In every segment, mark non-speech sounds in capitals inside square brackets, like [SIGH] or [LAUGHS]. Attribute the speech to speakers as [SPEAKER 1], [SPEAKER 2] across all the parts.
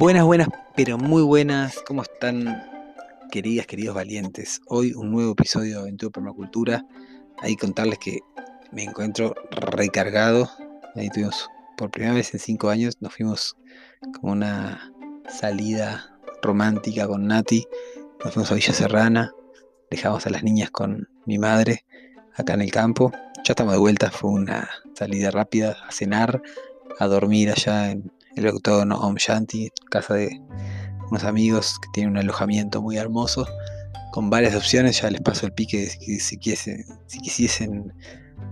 [SPEAKER 1] Buenas, buenas, pero muy buenas. ¿Cómo están, queridas, queridos valientes? Hoy un nuevo episodio de Aventura Permacultura. Ahí contarles que me encuentro recargado. Ahí tuvimos, por primera vez en cinco años, nos fuimos como una salida romántica con Nati. Nos fuimos a Villa Serrana. Dejamos a las niñas con mi madre acá en el campo. Ya estamos de vuelta. Fue una salida rápida a cenar, a dormir allá en el octógono Om Shanti, casa de unos amigos que tienen un alojamiento muy hermoso, con varias opciones, ya les paso el pique si, si, si quisiesen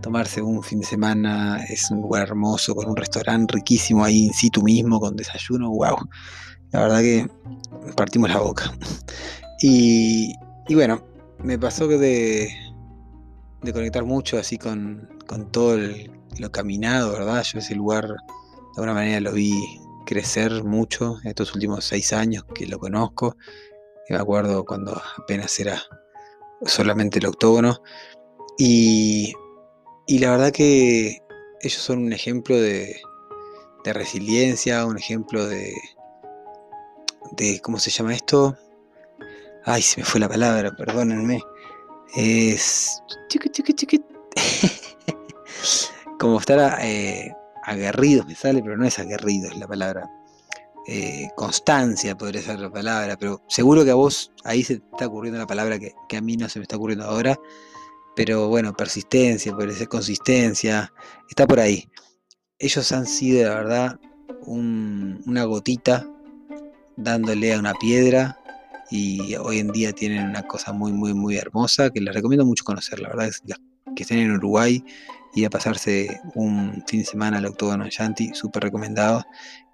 [SPEAKER 1] tomarse un fin de semana, es un lugar hermoso, con un restaurante riquísimo ahí in situ mismo, con desayuno, wow, la verdad que partimos la boca. Y, bueno, me pasó de, de conectar mucho así con, con todo lo caminado, ¿verdad? Yo ese lugar de alguna manera lo vi crecer mucho estos últimos seis años que lo conozco. me acuerdo cuando apenas era solamente el octógono. Y, la verdad que ellos son un ejemplo de, de resiliencia, un ejemplo de, de. ¿Cómo se llama esto? Ay, se me fue la palabra, perdónenme. Es. [LAUGHS] Como estar eh, aguerridos me sale, pero no es aguerrido, es la palabra. Eh, constancia podría ser la palabra, pero seguro que a vos ahí se está ocurriendo la palabra que, a mí no se me está ocurriendo ahora. Pero bueno, persistencia, puede ser consistencia, está por ahí. Ellos han sido, la verdad, una gotita dándole a una piedra y hoy en día tienen una cosa muy, muy, muy hermosa que les recomiendo mucho conocer. La verdad que estén en Uruguay ir a pasarse un fin de semana al Octógono Yanti, súper recomendado.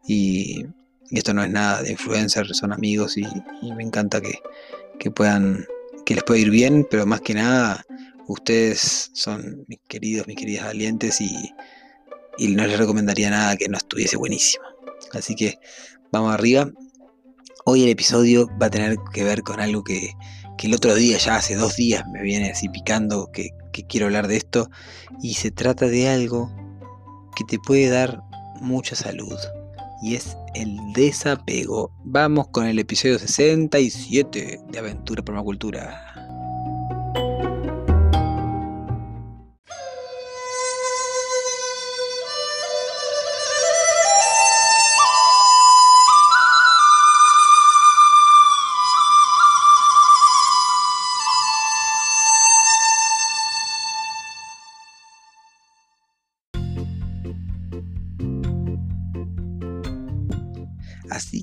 [SPEAKER 1] Y, esto no es nada de influencer, son amigos y, me encanta que, puedan, que les pueda ir bien, pero más que nada, ustedes son mis queridos, mis queridas valientes y, y no les recomendaría nada que no estuviese buenísimo. Así que vamos arriba. Hoy el episodio va a tener que ver con algo que, que el otro día, ya hace dos días, me viene así picando que, que quiero hablar de esto. Y se trata de algo que te puede dar mucha salud. Y es el desapego. Vamos con el episodio 67 de Aventura Permacultura.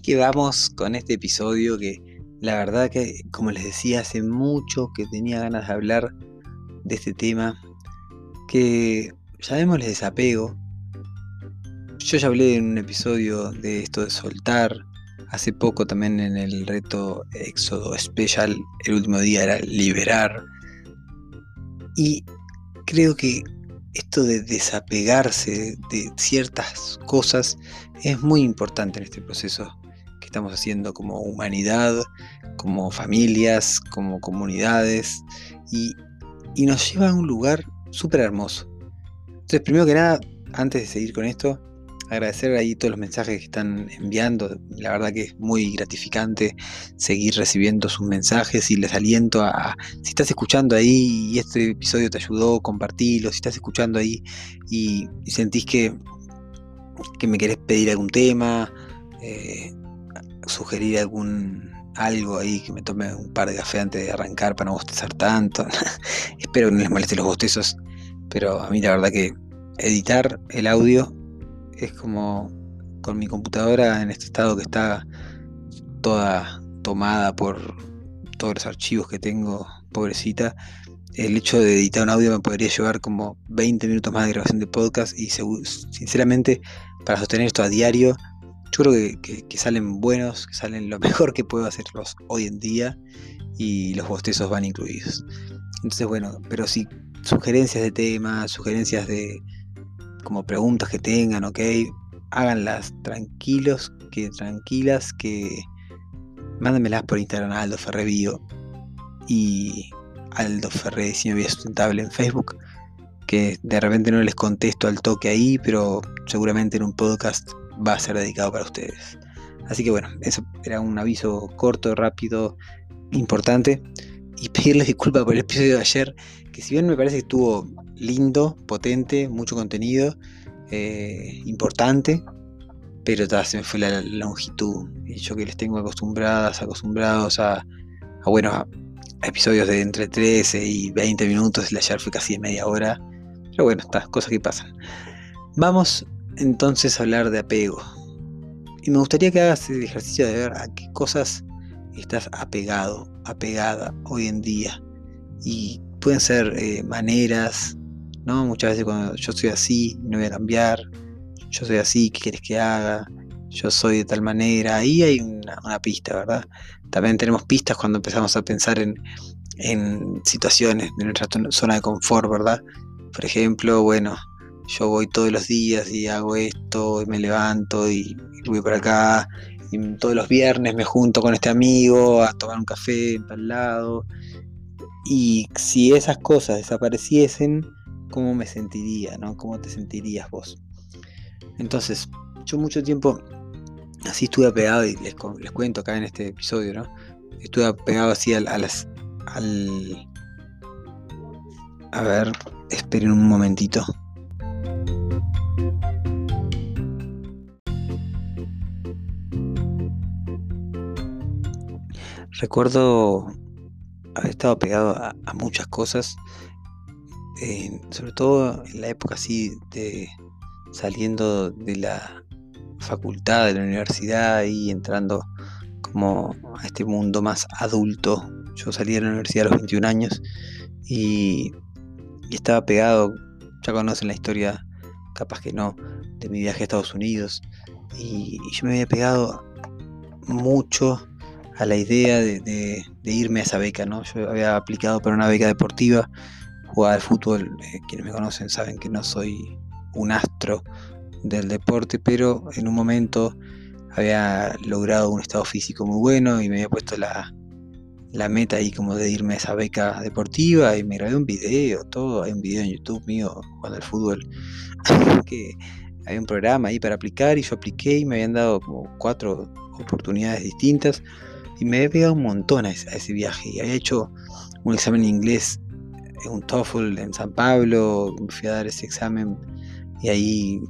[SPEAKER 1] Que vamos con este episodio que la verdad que, como les decía, hace mucho que tenía ganas de hablar de este tema, que llamémosle desapego. Yo ya hablé en un episodio de esto de soltar, hace poco también en el reto Éxodo Special, el último día era liberar. Y creo que esto de desapegarse de ciertas cosas es muy importante en este proceso estamos haciendo como humanidad, como familias, como comunidades, y, nos lleva a un lugar súper hermoso. Entonces, primero que nada, antes de seguir con esto, agradecer ahí todos los mensajes que están enviando. La verdad que es muy gratificante seguir recibiendo sus mensajes y les aliento a, si estás escuchando ahí y este episodio te ayudó, compartilo. Si estás escuchando ahí y, sentís que, que me querés pedir algún tema, eh, sugerir algún algo ahí, que me tome un par de café antes de arrancar para no bostezar tanto. [LAUGHS] Espero que no les moleste los bostezos, pero a mí la verdad que editar el audio es como con mi computadora en este estado que está toda tomada por todos los archivos que tengo, pobrecita, el hecho de editar un audio me podría llevar como 20 minutos más de grabación de podcast y sinceramente para sostener esto a diario, yo creo que, salen buenos, que salen lo [LAUGHS] mejor que puedo hacerlos hoy en día y los bostezos van incluidos. Entonces bueno, pero si sugerencias de temas, sugerencias de como preguntas que tengan, ok, háganlas tranquilos, que tranquilas, que mándenmelas por Instagram a Aldo Ferrevío y Aldo Ferre Diseño Vida Sustentable en Facebook, que de repente no les contesto al toque ahí, pero seguramente en un podcast va a ser dedicado para ustedes. Así que bueno, eso era un aviso corto, rápido, importante. Y pedirles disculpas por el episodio de ayer, que si bien me parece que estuvo lindo, potente, mucho contenido, eh, importante, pero se me fue la longitud. Y yo que les tengo acostumbradas, acostumbrados a, a episodios de entre 13 y 20 minutos, el ayer fue casi de media hora. Pero bueno, estas cosas que pasan. Vamos entonces hablar de apego. Y me gustaría que hagas el ejercicio de ver a qué cosas estás apegado, apegada hoy en día. Y pueden ser eh, maneras, ¿no? Muchas veces cuando yo soy así, no voy a cambiar. Yo soy así, ¿qué quieres que haga? Yo soy de tal manera. Ahí hay una, una pista, ¿verdad? También tenemos pistas cuando empezamos a pensar en, en situaciones de nuestra zona de confort, ¿verdad? Por ejemplo, bueno, yo voy todos los días y hago esto, y me levanto y, voy por acá, y todos los viernes me junto con este amigo a tomar un café en tal lado. Y si esas cosas desapareciesen, ¿cómo me sentiría? ¿no? ¿Cómo te sentirías vos? Entonces, yo mucho tiempo así estuve apegado, y les, les cuento acá en este episodio, ¿no? Estuve apegado así a las. al. A ver, esperen un momentito. Recuerdo haber estado pegado a, muchas cosas, sobre todo en la época así de saliendo de la facultad, de la universidad y entrando como a este mundo más adulto. Yo salí de la universidad a los 21 años y, estaba pegado, ya conocen la historia, capaz que no, de mi viaje a Estados Unidos y yo me había pegado mucho a la idea de, irme a esa beca, ¿no? Yo había aplicado para una beca deportiva, jugaba al fútbol, eh, quienes me conocen saben que no soy un astro del deporte, pero en un momento había logrado un estado físico muy bueno y me había puesto la, la meta ahí como de irme a esa beca deportiva y me grabé un video, todo, hay un video en YouTube mío jugando al fútbol, [LAUGHS] que un programa ahí para aplicar y yo apliqué y me habían dado como cuatro oportunidades distintas y me había pegado un montón a ese, viaje. Y había hecho un examen en inglés, un TOEFL en San Pablo, fui a dar ese examen y ahí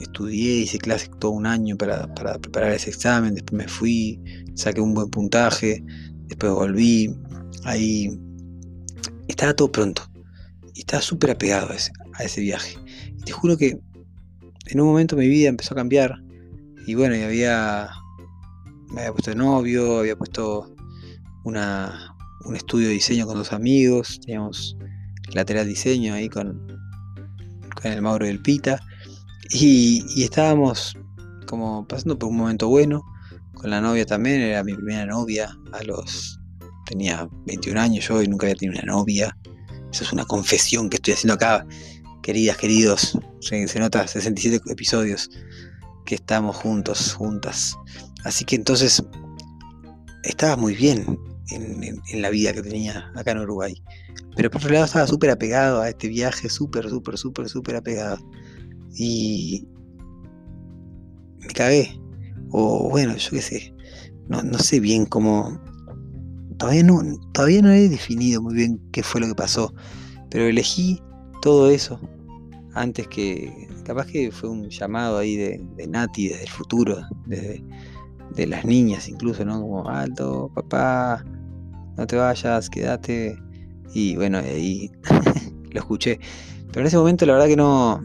[SPEAKER 1] estudié, hice clases todo un año para, preparar ese examen, después me fui, saqué un buen puntaje, después volví, ahí estaba todo pronto y estaba súper apegado a ese, a ese viaje. Y te juro que en un momento mi vida empezó a cambiar y bueno, y había me había puesto de novio, había puesto una, un estudio de diseño con dos amigos, teníamos lateral diseño ahí con, con el Mauro y el Pita, y, estábamos como pasando por un momento bueno, con la novia también, era mi primera novia, a los tenía 21 años yo y nunca había tenido una novia. Eso es una confesión que estoy haciendo acá, queridas, queridos. Se, se nota 67 episodios que estamos juntos, juntas. Así que entonces estaba muy bien en, la vida que tenía acá en Uruguay. Pero por otro lado estaba súper apegado a este viaje, súper, súper, súper, súper apegado. Y me cagué. O bueno, yo qué sé. No, no sé bien cómo... Todavía no, todavía no he definido muy bien qué fue lo que pasó. Pero elegí todo eso antes que, capaz que fue un llamado ahí de, Nati desde el futuro, desde de las niñas incluso, ¿no? Como, alto, papá, no te vayas, quédate. Y bueno, ahí [LAUGHS] lo escuché. Pero en ese momento la verdad que no,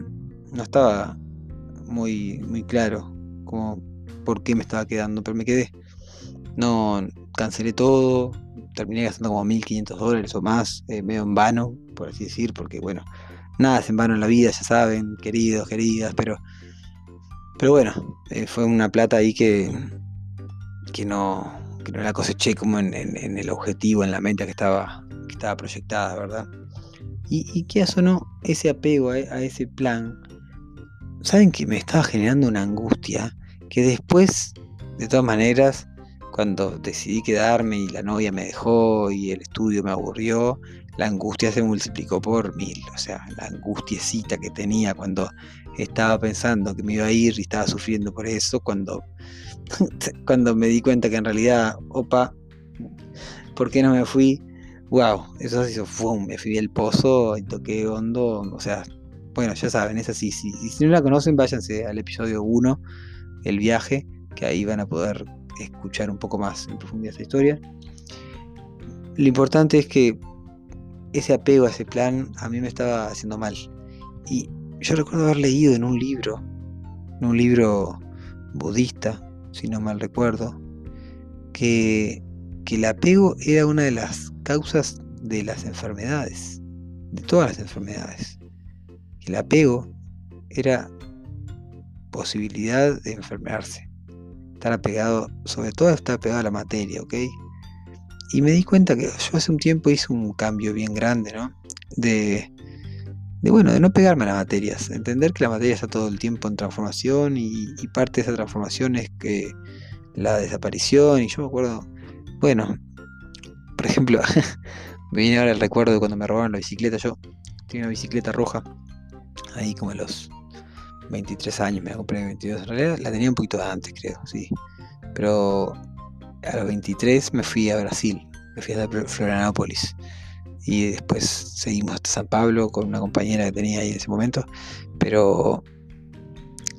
[SPEAKER 1] no estaba muy, muy claro como por qué me estaba quedando, pero me quedé. No cancelé todo, terminé gastando como 1500 dólares o más, eh, medio en vano, por así decir, porque bueno, nada es en vano en la vida, ya saben, queridos, queridas, pero, pero bueno, eh, fue una plata ahí que, que, no, que no la coseché como en, el objetivo, en la meta que estaba, que estaba proyectada, ¿verdad? Y, o no, ese apego a, a ese plan, saben que me estaba generando una angustia que después, de todas maneras, cuando decidí quedarme y la novia me dejó y el estudio me aburrió, la angustia se multiplicó por mil. O sea, la angustiecita que tenía cuando estaba pensando que me iba a ir y estaba sufriendo por eso, cuando, [LAUGHS] cuando me di cuenta que en realidad, opa, ¿por qué no me fui? Wow, eso se hizo, ¡fum! me fui al pozo y toqué hondo. O sea, bueno, ya saben, es así. Si, si no la conocen, váyanse al episodio 1, el viaje, que ahí van a poder escuchar un poco más en profundidad esta historia. Lo importante es que ese apego a ese plan a mí me estaba haciendo mal. Y yo recuerdo haber leído en un libro, en un libro budista, si no mal recuerdo, que, que el apego era una de las causas de las enfermedades, de todas las enfermedades. El apego era posibilidad de enfermarse. Estar apegado, sobre todo estar apegado a la materia, ¿ok? Y me di cuenta que yo hace un tiempo hice un cambio bien grande, ¿no? De, bueno, de no pegarme a las materias, entender que la materia está todo el tiempo en transformación y, parte de esa transformación es que la desaparición, y yo me acuerdo, bueno, por ejemplo, [LAUGHS] me viene ahora el recuerdo de cuando me robaron la bicicleta, yo tenía una bicicleta roja, ahí como los 23 años, me la compré 22, en realidad la tenía un poquito antes, creo, sí, pero a los 23 me fui a Brasil, me fui a Florianópolis. Y después seguimos hasta San Pablo con una compañera que tenía ahí en ese momento, pero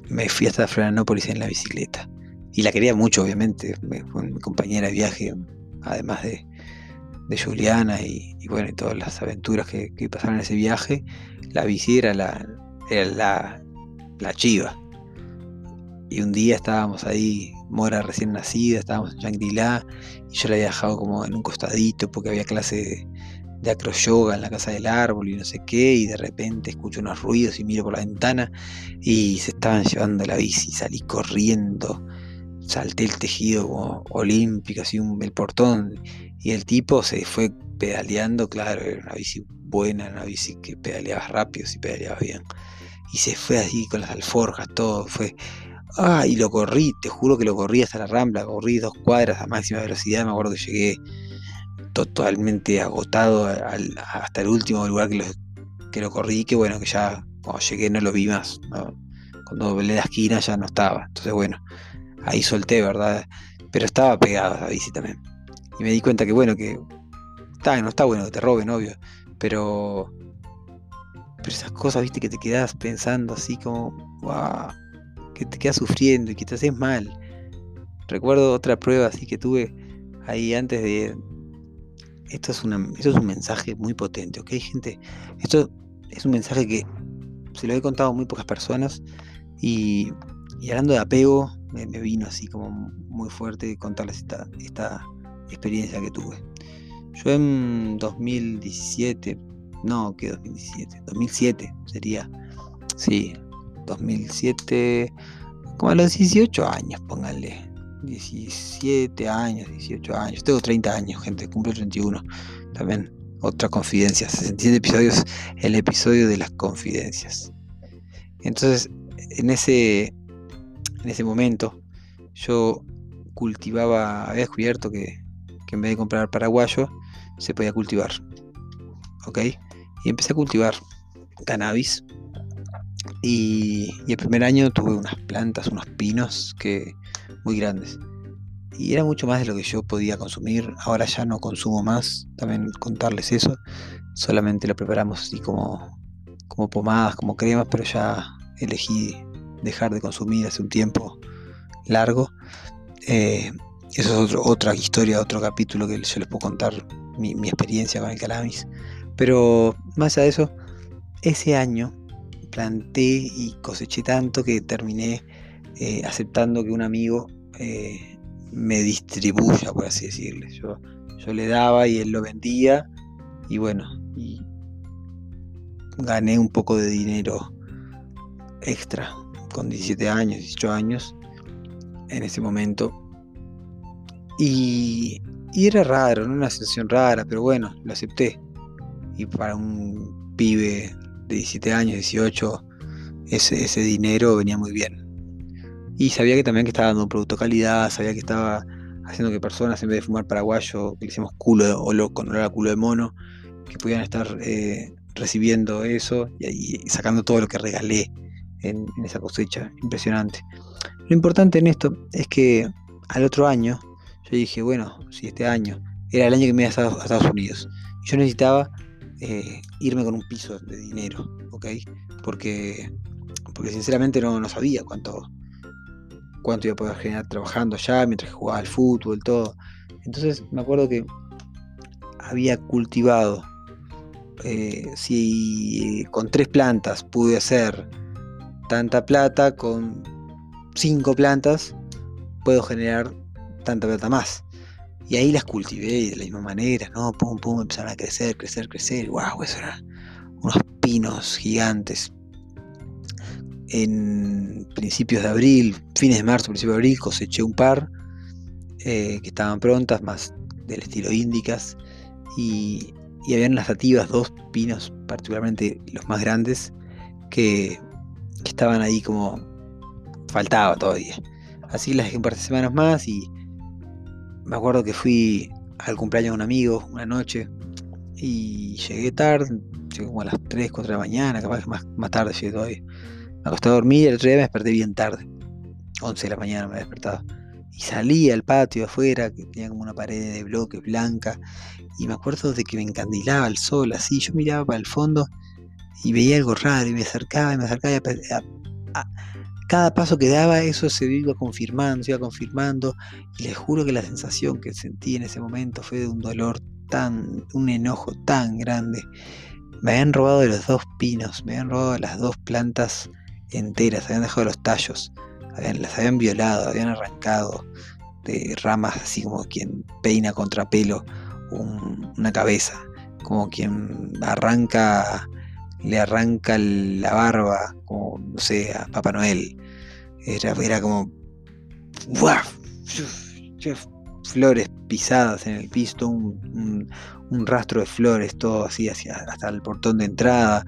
[SPEAKER 1] me fui hasta Florianópolis en la bicicleta. Y la quería mucho, obviamente, fue mi compañera de viaje, además de, de Juliana y, bueno, y todas las aventuras que, pasaron en ese viaje, la bici era la, la, la chiva. Y un día estábamos ahí Mora recién nacida, estábamos en Shangri-La y yo la había dejado como en un costadito porque había clase de, acro yoga en la casa del árbol y no sé qué, y de repente escucho unos ruidos y miro por la ventana y se estaban llevando la bici, salí corriendo, salté el tejido como olímpico, así un, el portón, y el tipo se fue pedaleando, claro, era una bici buena, una bici que pedaleaba rápido, si pedaleaba bien. Y se fue así con las alforjas, todo, fue Ah, y lo corrí, te juro que lo corrí hasta la rambla, corrí dos cuadras a máxima velocidad, me acuerdo que llegué totalmente agotado hasta el último lugar que lo, que lo corrí, que bueno, que ya cuando llegué no lo vi más, cuando volé la esquina ya no estaba, entonces bueno, ahí solté, ¿verdad? Pero estaba pegado a la bici también. Y me di cuenta que bueno, que está, no está bueno que te roben, obvio, pero... Pero esas cosas, viste, que te quedas pensando así como, wow, que te quedas sufriendo y que te haces mal. Recuerdo otra prueba así que tuve ahí antes de... Esto es, una, esto es un mensaje muy potente, ¿ok, gente? Esto es un mensaje que se lo he contado a muy pocas personas y, hablando de apego, me, vino así como muy fuerte contarles esta, esta experiencia que tuve. Yo en 2017, no, que 2017, 2007 sería, sí, 2007, como a los 18 años, pónganle. 17 años, 18 años. Tengo 30 años, gente, cumplo 31. También otra confidencia. 67 episodios, el episodio de las confidencias. Entonces, en ese, en ese momento, yo cultivaba, había descubierto que, que en vez de comprar paraguayo, se podía cultivar. ¿Ok? Y empecé a cultivar cannabis y, el primer año tuve unas plantas, unos pinos que muy grandes. Y era mucho más de lo que yo podía consumir. Ahora ya no consumo más. También contarles eso. Solamente lo preparamos así como, como pomadas, como cremas, pero ya elegí dejar de consumir hace un tiempo largo. Eh, eso es otro, otra historia, otro capítulo que yo les puedo contar mi, experiencia con el cannabis. Pero más allá de eso, ese año planté y coseché tanto que terminé eh, aceptando que un amigo eh, me distribuya, por así decirle. Yo, yo le daba y él lo vendía y bueno, y gané un poco de dinero extra con 17 años, 18 años en ese momento. Y, era raro, una sensación rara, pero bueno, lo acepté. Y para un pibe de 17 años, 18, ese, dinero venía muy bien. Y sabía que también que estaba dando un producto de calidad, sabía que estaba haciendo que personas en vez de fumar paraguayo, que le hicimos culo o lo, con olor culo de mono, que pudieran estar eh, recibiendo eso y, sacando todo lo que regalé en, esa cosecha. Impresionante. Lo importante en esto es que al otro año, yo dije, bueno, si este año era el año que me iba a Estados Unidos, yo necesitaba eh, irme con un piso de dinero, ¿ok? Porque, porque sinceramente no, no sabía cuánto, cuánto iba a poder generar trabajando allá mientras jugaba al fútbol, todo. Entonces me acuerdo que había cultivado, eh, si con tres plantas pude hacer tanta plata, con cinco plantas puedo generar tanta plata más. Y ahí las cultivé de la misma manera, ¿no? Pum, pum, empezaron a crecer, crecer, crecer. ¡Wow! Eso eran unos pinos gigantes. En principios de abril, fines de marzo, principios de abril, coseché un par eh, que estaban prontas, más del estilo índicas. Y, y habían las nativas, dos pinos, particularmente los más grandes, que estaban ahí como faltaba todavía. Así las dejé un par de semanas más y me acuerdo que fui al cumpleaños de un amigo una noche y llegué tarde, llegué como a las 3, 4 de la mañana, capaz que más, más tarde llegué todavía. Me acosté a dormir y el otro día me desperté bien tarde, 11 de la mañana me despertaba. Y salí al patio afuera, que tenía como una pared de bloques blanca, y me acuerdo de que me encandilaba el sol, así, yo miraba para el fondo y veía algo raro y me acercaba y me acercaba y a, cada paso que daba eso se iba confirmando, se iba confirmando y les juro que la sensación que sentí en ese momento fue de un dolor tan, un enojo tan grande. Me habían robado de los dos pinos, me habían robado las dos plantas enteras, habían dejado los tallos, las habían violado, habían arrancado de ramas así como quien peina contra pelo una cabeza, como quien arranca le arranca la barba, como, no sé, a Papá Noel. Era, era como. Flores pisadas en el piso, un, rastro de flores, todo así, hacia, hasta el portón de entrada.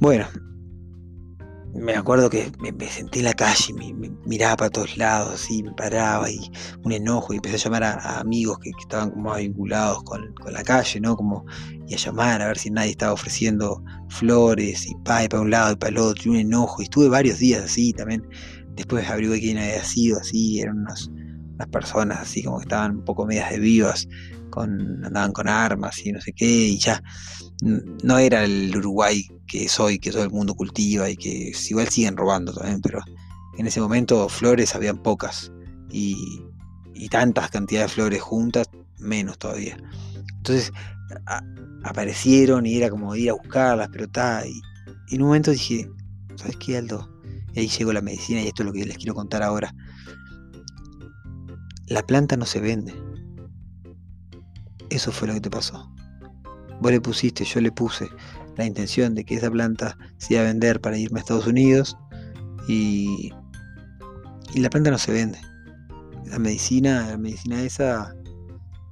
[SPEAKER 1] Bueno, me acuerdo que me, senté en la calle, me, miraba para todos lados, y me paraba y un enojo y empecé a llamar a, amigos que, estaban como vinculados con, la calle, ¿no? Como, y a llamar a ver si nadie estaba ofreciendo flores y pay para un lado y para el otro, y un enojo. Y estuve varios días así también. Después averigué quién había sido así, eran unas, unas personas así como que estaban un poco medias de vivas, con, andaban con armas y no sé qué, y ya no era el Uruguay que soy, que todo el mundo cultiva y que igual siguen robando también, pero en ese momento flores habían pocas y, tantas cantidades de flores juntas, menos todavía. Entonces aparecieron y era como ir a buscarlas, pero está. Y, en un momento dije, ¿sabes qué, Aldo? Y ahí llegó la medicina y esto es lo que les quiero contar ahora. La planta no se vende. Eso fue lo que te pasó. Vos le pusiste, yo le puse la intención de que esa planta se iba a vender para irme a Estados Unidos y, y la planta no se vende. La medicina, la medicina esa,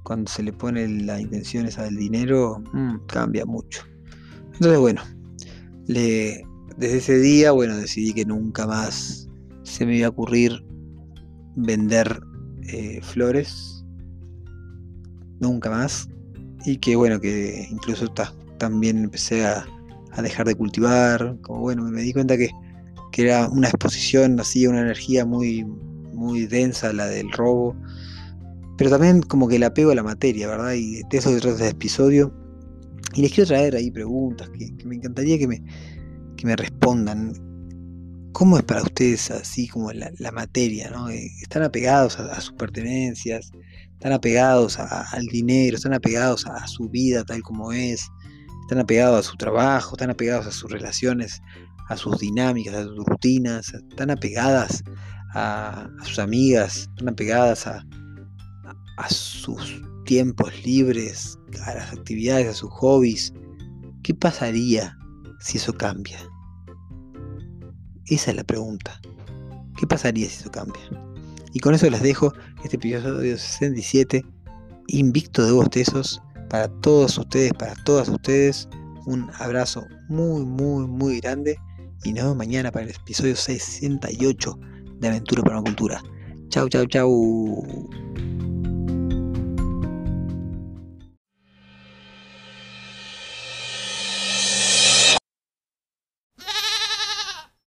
[SPEAKER 1] cuando se le pone la intención esa del dinero, mm, cambia mucho. Entonces, bueno, le, desde ese día, bueno, decidí que nunca más se me iba a ocurrir vender eh, flores. Nunca más y que bueno, que incluso también empecé a, dejar de cultivar, como bueno, me di cuenta que, era una exposición así, una energía muy, muy densa la del robo, pero también como que el apego a la materia, ¿verdad? Y de eso se trata este episodio, Y les quiero traer ahí preguntas que, me encantaría que me, que me respondan. ¿Cómo es para ustedes así como la, materia? ¿no? Eh, ¿Están apegados a, sus pertenencias? ¿Están apegados al dinero? ¿Están apegados a, su vida tal como es? ¿Están apegados a su trabajo? ¿Están apegados a sus relaciones? ¿A sus dinámicas? ¿A sus rutinas? ¿Están apegadas a, sus amigas? ¿Están apegadas a, a sus tiempos libres? ¿A las actividades? ¿A sus hobbies? ¿Qué pasaría si eso cambia? Esa es la pregunta. ¿Qué pasaría si eso cambia? Y con eso les dejo este episodio 67, invicto de bostezos, para todos ustedes, para todas ustedes. Un abrazo muy, muy, muy grande. Y nos vemos mañana para el episodio 68 de Aventura para la Cultura. Chau, chau, chau.